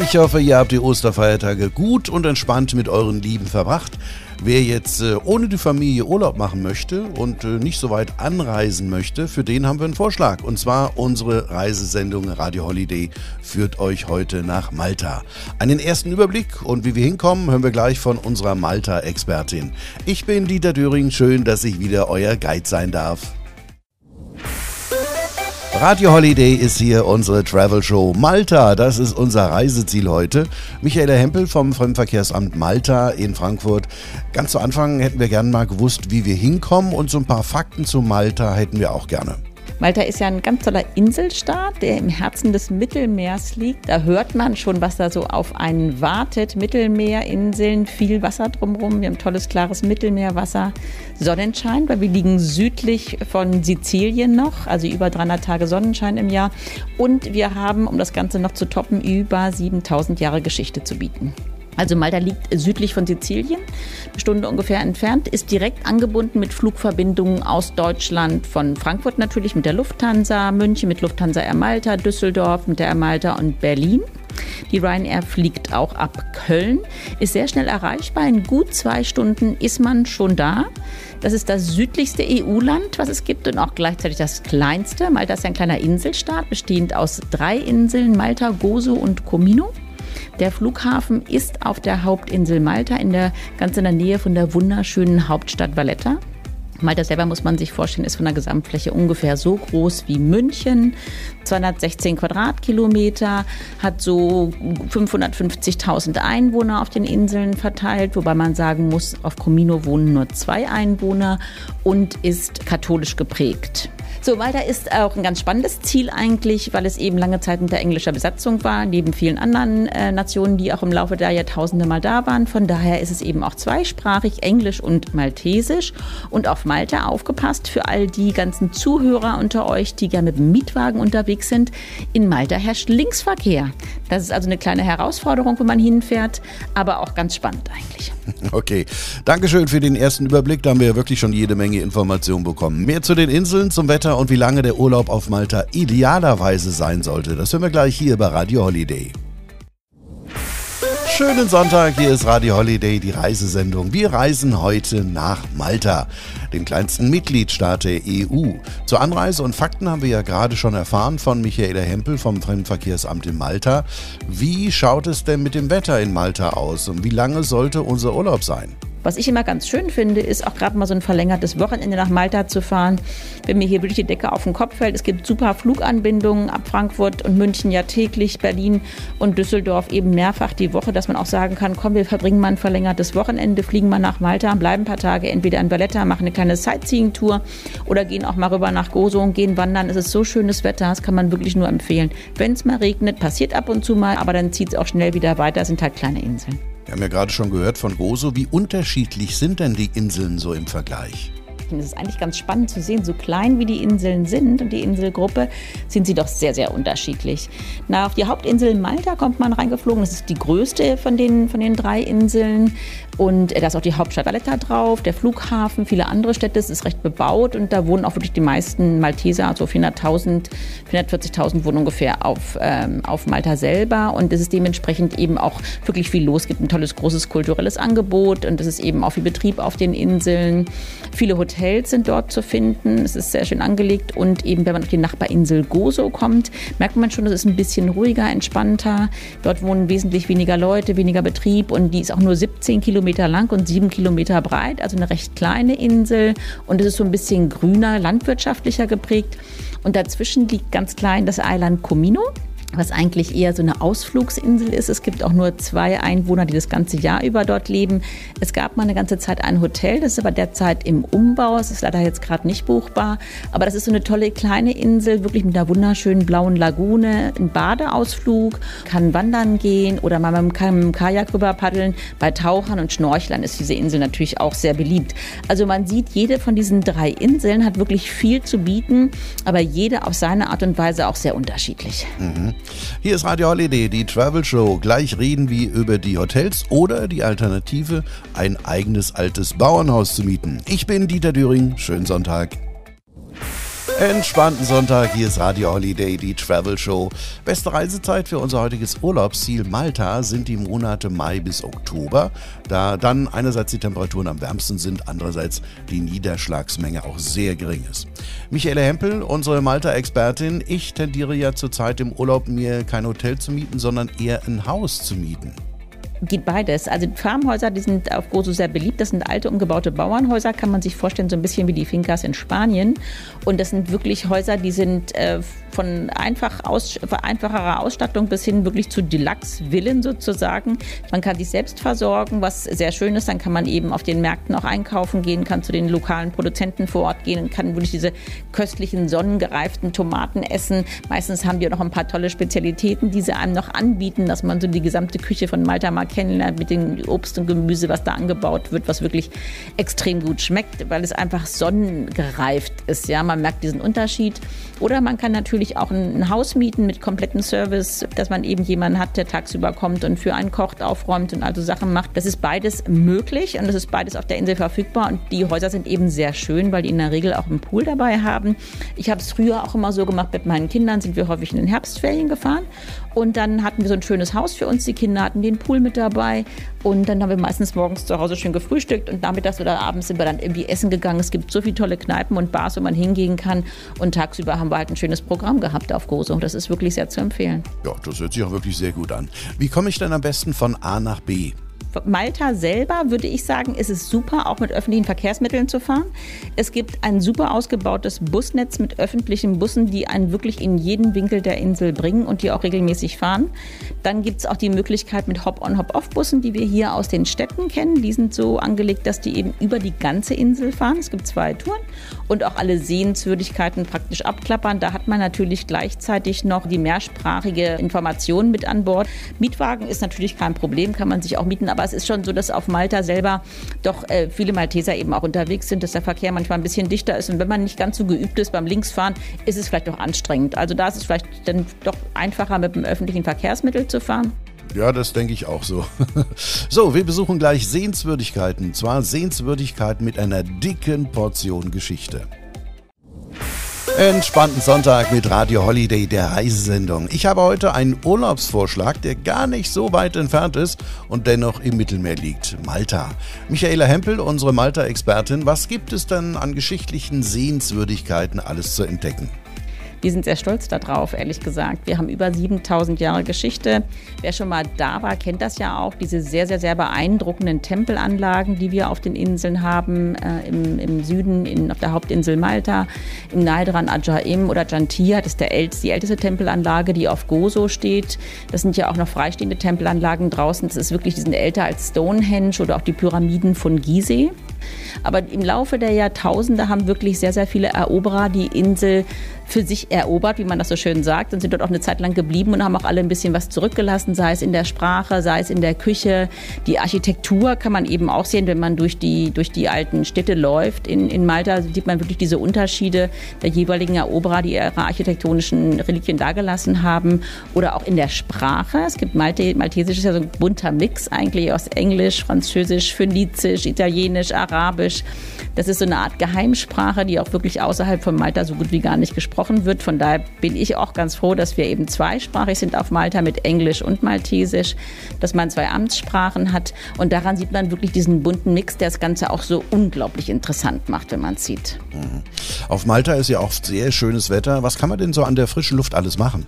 Ich hoffe, ihr habt die Osterfeiertage gut und entspannt mit euren Lieben verbracht. Wer jetzt äh, ohne die Familie Urlaub machen möchte und äh, nicht so weit anreisen möchte, für den haben wir einen Vorschlag. Und zwar unsere Reisesendung Radio Holiday führt euch heute nach Malta. Einen ersten Überblick und wie wir hinkommen, hören wir gleich von unserer Malta-Expertin. Ich bin Dieter Döring, schön, dass ich wieder euer Guide sein darf. Radio Holiday ist hier unsere Travel Show Malta. Das ist unser Reiseziel heute. Michaela Hempel vom Fremdenverkehrsamt Malta in Frankfurt. Ganz zu Anfang hätten wir gerne mal gewusst, wie wir hinkommen und so ein paar Fakten zu Malta hätten wir auch gerne. Malta ist ja ein ganz toller Inselstaat, der im Herzen des Mittelmeers liegt. Da hört man schon, was da so auf einen wartet. Mittelmeerinseln, viel Wasser drumherum. Wir haben tolles, klares Mittelmeerwasser. Sonnenschein, weil wir liegen südlich von Sizilien noch, also über 300 Tage Sonnenschein im Jahr. Und wir haben, um das Ganze noch zu toppen, über 7000 Jahre Geschichte zu bieten. Also Malta liegt südlich von Sizilien, eine Stunde ungefähr entfernt, ist direkt angebunden mit Flugverbindungen aus Deutschland, von Frankfurt natürlich mit der Lufthansa, München mit Lufthansa Air Malta, Düsseldorf mit der Air Malta und Berlin. Die Ryanair fliegt auch ab Köln, ist sehr schnell erreichbar. In gut zwei Stunden ist man schon da. Das ist das südlichste EU-Land, was es gibt und auch gleichzeitig das kleinste. Malta ist ein kleiner Inselstaat, bestehend aus drei Inseln, Malta, Gozo und Comino. Der Flughafen ist auf der Hauptinsel Malta, in der, ganz in der Nähe von der wunderschönen Hauptstadt Valletta. Malta selber muss man sich vorstellen, ist von der Gesamtfläche ungefähr so groß wie München, 216 Quadratkilometer, hat so 550.000 Einwohner auf den Inseln verteilt, wobei man sagen muss, auf Comino wohnen nur zwei Einwohner und ist katholisch geprägt. So, Malta ist auch ein ganz spannendes Ziel eigentlich, weil es eben lange Zeit unter englischer Besatzung war, neben vielen anderen äh, Nationen, die auch im Laufe der Jahrtausende mal da waren. Von daher ist es eben auch zweisprachig, Englisch und Maltesisch. Und auf Malta aufgepasst für all die ganzen Zuhörer unter euch, die gerne mit dem Mietwagen unterwegs sind. In Malta herrscht Linksverkehr. Das ist also eine kleine Herausforderung, wenn man hinfährt, aber auch ganz spannend eigentlich. Okay, Dankeschön für den ersten Überblick. Da haben wir ja wirklich schon jede Menge Informationen bekommen. Mehr zu den Inseln, zum Wetter und wie lange der Urlaub auf Malta idealerweise sein sollte. Das hören wir gleich hier bei Radio Holiday. Schönen Sonntag, hier ist Radio Holiday, die Reisesendung. Wir reisen heute nach Malta, dem kleinsten Mitgliedstaat der EU. Zur Anreise und Fakten haben wir ja gerade schon erfahren von Michaela Hempel vom Fremdenverkehrsamt in Malta. Wie schaut es denn mit dem Wetter in Malta aus und wie lange sollte unser Urlaub sein? Was ich immer ganz schön finde, ist auch gerade mal so ein verlängertes Wochenende nach Malta zu fahren, wenn mir hier wirklich die Decke auf den Kopf fällt. Es gibt super Fluganbindungen ab Frankfurt und München ja täglich, Berlin und Düsseldorf eben mehrfach die Woche, dass man auch sagen kann, komm, wir verbringen mal ein verlängertes Wochenende, fliegen mal nach Malta, bleiben ein paar Tage entweder in Valletta, machen eine kleine Sightseeing-Tour oder gehen auch mal rüber nach Gozo und gehen wandern. Es ist so schönes Wetter, das kann man wirklich nur empfehlen. Wenn es mal regnet, passiert ab und zu mal, aber dann zieht es auch schnell wieder weiter, es sind halt kleine Inseln. Wir haben ja gerade schon gehört von Gozo. Wie unterschiedlich sind denn die Inseln so im Vergleich? Es ist eigentlich ganz spannend zu sehen, so klein wie die Inseln sind und die Inselgruppe, sind sie doch sehr, sehr unterschiedlich. Na, auf die Hauptinsel Malta kommt man reingeflogen. Das ist die größte von den, von den drei Inseln. Und da ist auch die Hauptstadt Valletta drauf, der Flughafen, viele andere Städte. Es ist recht bebaut und da wohnen auch wirklich die meisten Malteser, also 400.000, 440.000 wohnen ungefähr auf, ähm, auf Malta selber. Und es ist dementsprechend eben auch wirklich viel los. Es gibt ein tolles, großes kulturelles Angebot und es ist eben auch viel Betrieb auf den Inseln. Viele Hotels sind dort zu finden. Es ist sehr schön angelegt und eben, wenn man auf die Nachbarinsel Gozo kommt, merkt man schon, es ist ein bisschen ruhiger, entspannter. Dort wohnen wesentlich weniger Leute, weniger Betrieb und die ist auch nur 17 Kilometer lang und sieben Kilometer breit, also eine recht kleine Insel. Und es ist so ein bisschen grüner, landwirtschaftlicher geprägt. Und dazwischen liegt ganz klein das Eiland Comino was eigentlich eher so eine Ausflugsinsel ist. Es gibt auch nur zwei Einwohner, die das ganze Jahr über dort leben. Es gab mal eine ganze Zeit ein Hotel, das ist aber derzeit im Umbau. Es ist leider jetzt gerade nicht buchbar. Aber das ist so eine tolle kleine Insel, wirklich mit einer wunderschönen blauen Lagune, ein Badeausflug, kann wandern gehen oder mal mit einem Kajak rüber paddeln. Bei Tauchern und Schnorchlern ist diese Insel natürlich auch sehr beliebt. Also man sieht, jede von diesen drei Inseln hat wirklich viel zu bieten, aber jede auf seine Art und Weise auch sehr unterschiedlich. Mhm. Hier ist Radio Holiday, die Travel Show. Gleich reden wir über die Hotels oder die Alternative, ein eigenes altes Bauernhaus zu mieten. Ich bin Dieter Düring. Schönen Sonntag. Entspannten Sonntag, hier ist Radio Holiday, die Travel Show. Beste Reisezeit für unser heutiges Urlaubsziel Malta sind die Monate Mai bis Oktober, da dann einerseits die Temperaturen am wärmsten sind, andererseits die Niederschlagsmenge auch sehr gering ist. Michaela Hempel, unsere Malta-Expertin, ich tendiere ja zurzeit im Urlaub mir kein Hotel zu mieten, sondern eher ein Haus zu mieten geht beides. Also Farmhäuser, die sind auf Gozo sehr beliebt. Das sind alte, umgebaute Bauernhäuser, kann man sich vorstellen, so ein bisschen wie die Fincas in Spanien. Und das sind wirklich Häuser, die sind äh, von einfach aus, einfacherer Ausstattung bis hin wirklich zu Deluxe-Villen sozusagen. Man kann sich selbst versorgen, was sehr schön ist. Dann kann man eben auf den Märkten auch einkaufen gehen, kann zu den lokalen Produzenten vor Ort gehen und kann wirklich diese köstlichen, sonnengereiften Tomaten essen. Meistens haben die auch noch ein paar tolle Spezialitäten, die sie einem noch anbieten, dass man so die gesamte Küche von Malta mal kennenlernt mit dem Obst und Gemüse, was da angebaut wird, was wirklich extrem gut schmeckt, weil es einfach sonnengereift ist. Ja, man merkt diesen Unterschied. Oder man kann natürlich auch ein Haus mieten mit kompletten Service, dass man eben jemanden hat, der tagsüber kommt und für einen kocht, aufräumt und also Sachen macht. Das ist beides möglich und das ist beides auf der Insel verfügbar. Und die Häuser sind eben sehr schön, weil die in der Regel auch einen Pool dabei haben. Ich habe es früher auch immer so gemacht mit meinen Kindern, sind wir häufig in den Herbstferien gefahren und dann hatten wir so ein schönes Haus für uns. Die Kinder hatten den Pool mit dabei. Und dann haben wir meistens morgens zu Hause schön gefrühstückt. Und nachmittags oder abends sind wir dann irgendwie essen gegangen. Es gibt so viele tolle Kneipen und Bars, wo man hingehen kann. Und tagsüber haben wir halt ein schönes Programm gehabt auf Gozo. Das ist wirklich sehr zu empfehlen. Ja, das hört sich auch wirklich sehr gut an. Wie komme ich denn am besten von A nach B? Malta selber würde ich sagen, ist es super, auch mit öffentlichen Verkehrsmitteln zu fahren. Es gibt ein super ausgebautes Busnetz mit öffentlichen Bussen, die einen wirklich in jeden Winkel der Insel bringen und die auch regelmäßig fahren. Dann gibt es auch die Möglichkeit mit Hop-on, Hop-off-Bussen, die wir hier aus den Städten kennen. Die sind so angelegt, dass die eben über die ganze Insel fahren. Es gibt zwei Touren und auch alle Sehenswürdigkeiten praktisch abklappern. Da hat man natürlich gleichzeitig noch die mehrsprachige Information mit an Bord. Mietwagen ist natürlich kein Problem, kann man sich auch mieten, aber aber es ist schon so, dass auf Malta selber doch äh, viele Malteser eben auch unterwegs sind, dass der Verkehr manchmal ein bisschen dichter ist. Und wenn man nicht ganz so geübt ist beim Linksfahren, ist es vielleicht auch anstrengend. Also da ist es vielleicht dann doch einfacher, mit dem öffentlichen Verkehrsmittel zu fahren. Ja, das denke ich auch so. so, wir besuchen gleich Sehenswürdigkeiten. Zwar Sehenswürdigkeiten mit einer dicken Portion Geschichte. Entspannten Sonntag mit Radio Holiday, der Reisesendung. Ich habe heute einen Urlaubsvorschlag, der gar nicht so weit entfernt ist und dennoch im Mittelmeer liegt. Malta. Michaela Hempel, unsere Malta-Expertin, was gibt es denn an geschichtlichen Sehenswürdigkeiten alles zu entdecken? Wir sind sehr stolz darauf, ehrlich gesagt. Wir haben über 7000 Jahre Geschichte. Wer schon mal da war, kennt das ja auch, diese sehr, sehr, sehr beeindruckenden Tempelanlagen, die wir auf den Inseln haben, äh, im, im, Süden, in, auf der Hauptinsel Malta, im Nahe Ajaim oder Jantia, das ist der älteste, die älteste Tempelanlage, die auf Gozo steht. Das sind ja auch noch freistehende Tempelanlagen draußen. Das ist wirklich, die sind älter als Stonehenge oder auch die Pyramiden von Gizeh. Aber im Laufe der Jahrtausende haben wirklich sehr, sehr viele Eroberer die Insel für sich erobert, wie man das so schön sagt, und sind dort auch eine Zeit lang geblieben und haben auch alle ein bisschen was zurückgelassen, sei es in der Sprache, sei es in der Küche. Die Architektur kann man eben auch sehen, wenn man durch die, durch die alten Städte läuft. In, in Malta sieht man wirklich diese Unterschiede der jeweiligen Eroberer, die ihre architektonischen Reliquien dagelassen haben. Oder auch in der Sprache. Es gibt Malte, Maltesisch ist ja so ein bunter Mix eigentlich aus Englisch, Französisch, Phönizisch, Italienisch, Arabisch. Das ist so eine Art Geheimsprache, die auch wirklich außerhalb von Malta so gut wie gar nicht gesprochen wird. Von daher bin ich auch ganz froh, dass wir eben zweisprachig sind auf Malta mit Englisch und Maltesisch, dass man zwei Amtssprachen hat. Und daran sieht man wirklich diesen bunten Mix, der das Ganze auch so unglaublich interessant macht, wenn man es sieht. Mhm. Auf Malta ist ja oft sehr schönes Wetter. Was kann man denn so an der frischen Luft alles machen?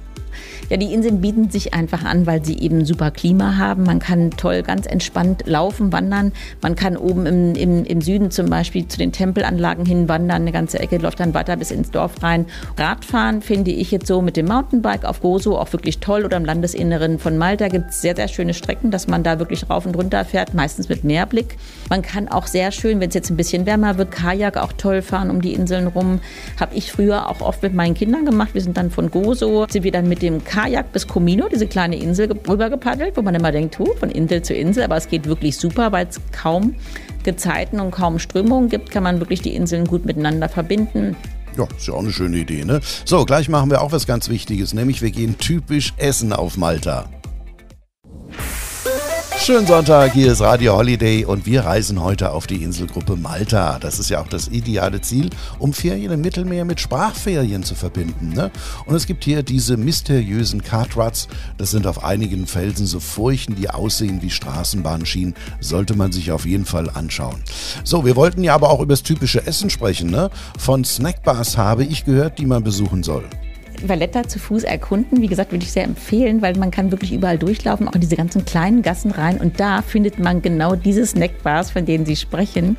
Ja, die Inseln bieten sich einfach an, weil sie eben super Klima haben. Man kann toll ganz entspannt laufen, wandern. Man kann oben im, im, im Süden zum Beispiel zu den Tempelanlagen hin wandern. Eine ganze Ecke läuft dann weiter bis ins Dorf rein. Radfahren finde ich jetzt so mit dem Mountainbike auf Gozo auch wirklich toll. Oder im Landesinneren von Malta gibt es sehr, sehr schöne Strecken, dass man da wirklich rauf und runter fährt, meistens mit Meerblick. Man kann auch sehr schön, wenn es jetzt ein bisschen wärmer wird, Kajak auch toll fahren um die Inseln rum. Habe ich früher auch oft mit meinen Kindern gemacht. Wir sind dann von Gozo, sind wir dann mit dem Kajak bis Comino, diese kleine Insel, rüber gepaddelt, wo man immer denkt, huh, von Insel zu Insel. Aber es geht wirklich super, weil es kaum Gezeiten und kaum Strömungen gibt, kann man wirklich die Inseln gut miteinander verbinden. Ja, ist ja auch eine schöne Idee, ne? So, gleich machen wir auch was ganz Wichtiges, nämlich wir gehen typisch essen auf Malta. Schönen Sonntag, hier ist Radio Holiday und wir reisen heute auf die Inselgruppe Malta. Das ist ja auch das ideale Ziel, um Ferien im Mittelmeer mit Sprachferien zu verbinden. Ne? Und es gibt hier diese mysteriösen Cartruts. Das sind auf einigen Felsen so Furchen, die aussehen wie Straßenbahnschienen. Sollte man sich auf jeden Fall anschauen. So, wir wollten ja aber auch über das typische Essen sprechen. Ne? Von Snackbars habe ich gehört, die man besuchen soll. Valletta zu Fuß erkunden. Wie gesagt, würde ich sehr empfehlen, weil man kann wirklich überall durchlaufen, auch in diese ganzen kleinen Gassen rein. Und da findet man genau diese Snackbars, von denen Sie sprechen.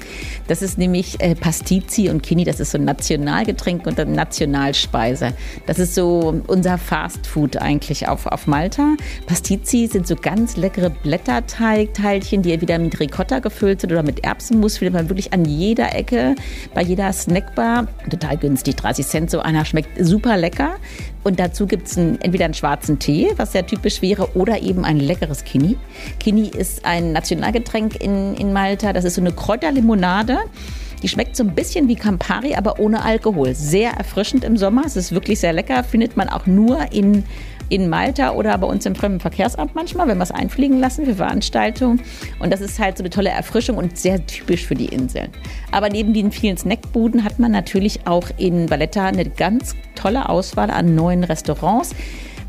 Das ist nämlich äh, Pastizi und Kini. Das ist so ein Nationalgetränk und eine Nationalspeise. Das ist so unser Fastfood eigentlich auf, auf Malta. Pastizi sind so ganz leckere Blätterteigteilchen, die entweder mit Ricotta gefüllt sind oder mit Erbsenmus. Findet man wirklich an jeder Ecke, bei jeder Snackbar. Total günstig, 30 Cent so einer. Schmeckt super lecker. Und dazu gibt es entweder einen schwarzen Tee, was sehr typisch wäre, oder eben ein leckeres Kini. Kini ist ein Nationalgetränk in, in Malta. Das ist so eine Kräuterlimonade. Die schmeckt so ein bisschen wie Campari, aber ohne Alkohol. Sehr erfrischend im Sommer. Es ist wirklich sehr lecker. Findet man auch nur in in Malta oder bei uns im Fremdenverkehrsamt manchmal, wenn wir es einfliegen lassen für Veranstaltungen. Und das ist halt so eine tolle Erfrischung und sehr typisch für die Inseln. Aber neben den vielen Snackbuden hat man natürlich auch in Valletta eine ganz tolle Auswahl an neuen Restaurants.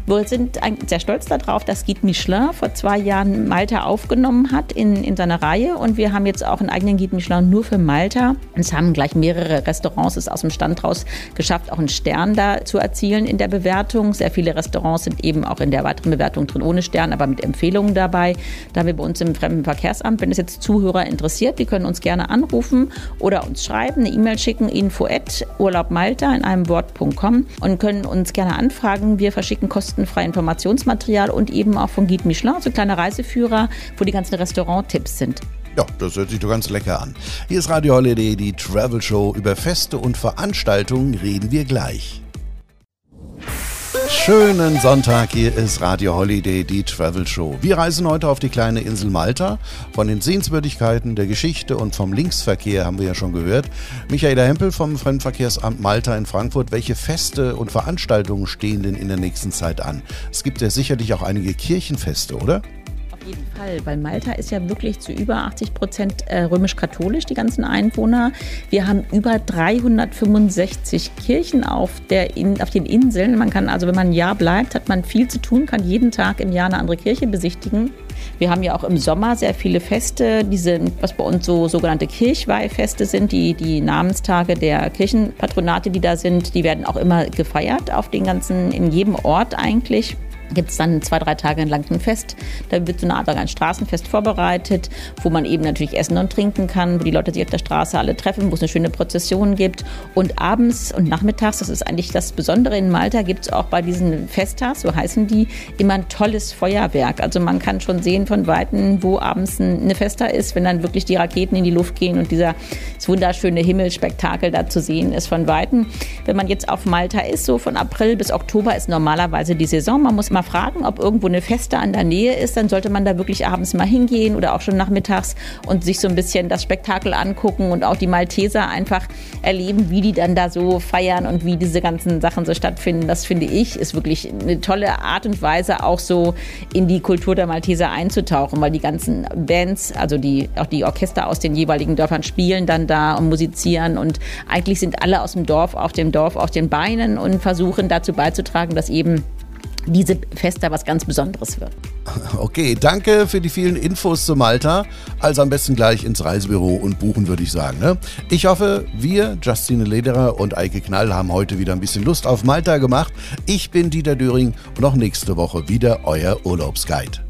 Wir sind sehr stolz darauf, dass Guide Michelin vor zwei Jahren Malta aufgenommen hat in, in seiner Reihe. Und wir haben jetzt auch einen eigenen Guide Michelin nur für Malta. Es haben gleich mehrere Restaurants es aus dem Stand raus geschafft, auch einen Stern da zu erzielen in der Bewertung. Sehr viele Restaurants sind eben auch in der weiteren Bewertung drin ohne Stern, aber mit Empfehlungen dabei. Da haben wir bei uns im Fremdenverkehrsamt, wenn es jetzt Zuhörer interessiert, die können uns gerne anrufen oder uns schreiben, eine E-Mail schicken, info at urlaubmalta in einem Wort.com und können uns gerne anfragen. Wir verschicken Kosten kostenfrei Informationsmaterial und eben auch von Guide Michelin, so kleine Reiseführer, wo die ganzen Restaurant-Tipps sind. Ja, das hört sich doch ganz lecker an. Hier ist Radio Holiday, die Travel Show. Über Feste und Veranstaltungen reden wir gleich. Schönen Sonntag, hier ist Radio Holiday, die Travel Show. Wir reisen heute auf die kleine Insel Malta. Von den Sehenswürdigkeiten, der Geschichte und vom Linksverkehr haben wir ja schon gehört. Michaela Hempel vom Fremdenverkehrsamt Malta in Frankfurt. Welche Feste und Veranstaltungen stehen denn in der nächsten Zeit an? Es gibt ja sicherlich auch einige Kirchenfeste, oder? Jeden Fall, weil Malta ist ja wirklich zu über 80 Prozent äh, römisch-katholisch, die ganzen Einwohner. Wir haben über 365 Kirchen auf, der in, auf den Inseln. Man kann also, wenn man ein Jahr bleibt, hat man viel zu tun, kann jeden Tag im Jahr eine andere Kirche besichtigen. Wir haben ja auch im Sommer sehr viele Feste, diese, was bei uns so sogenannte Kirchweihfeste sind, die, die Namenstage der Kirchenpatronate, die da sind, die werden auch immer gefeiert auf den ganzen, in jedem Ort eigentlich gibt es dann zwei, drei Tage lang ein Fest. Da wird so eine Art ein Straßenfest vorbereitet, wo man eben natürlich essen und trinken kann, wo die Leute sich auf der Straße alle treffen, wo es eine schöne Prozession gibt. Und abends und nachmittags, das ist eigentlich das Besondere in Malta, gibt es auch bei diesen Festas, so heißen die, immer ein tolles Feuerwerk. Also man kann schon sehen von Weitem, wo abends eine Festa ist, wenn dann wirklich die Raketen in die Luft gehen und dieser wunderschöne Himmelsspektakel da zu sehen ist von Weitem. Wenn man jetzt auf Malta ist, so von April bis Oktober ist normalerweise die Saison. Man muss mal fragen, ob irgendwo eine Feste an der Nähe ist. Dann sollte man da wirklich abends mal hingehen oder auch schon nachmittags und sich so ein bisschen das Spektakel angucken und auch die Malteser einfach erleben, wie die dann da so feiern und wie diese ganzen Sachen so stattfinden. Das finde ich ist wirklich eine tolle Art und Weise, auch so in die Kultur der Malteser einzutauchen, weil die ganzen Bands, also die, auch die Orchester aus den jeweiligen Dörfern spielen dann da und musizieren und eigentlich sind alle aus dem Dorf auf dem Dorf auf den Beinen und versuchen dazu beizutragen, dass eben diese Feste was ganz Besonderes wird. Okay, danke für die vielen Infos zu Malta. Also am besten gleich ins Reisebüro und buchen, würde ich sagen. Ne? Ich hoffe, wir, Justine Lederer und Eike Knall, haben heute wieder ein bisschen Lust auf Malta gemacht. Ich bin Dieter Döring und auch nächste Woche wieder euer Urlaubsguide.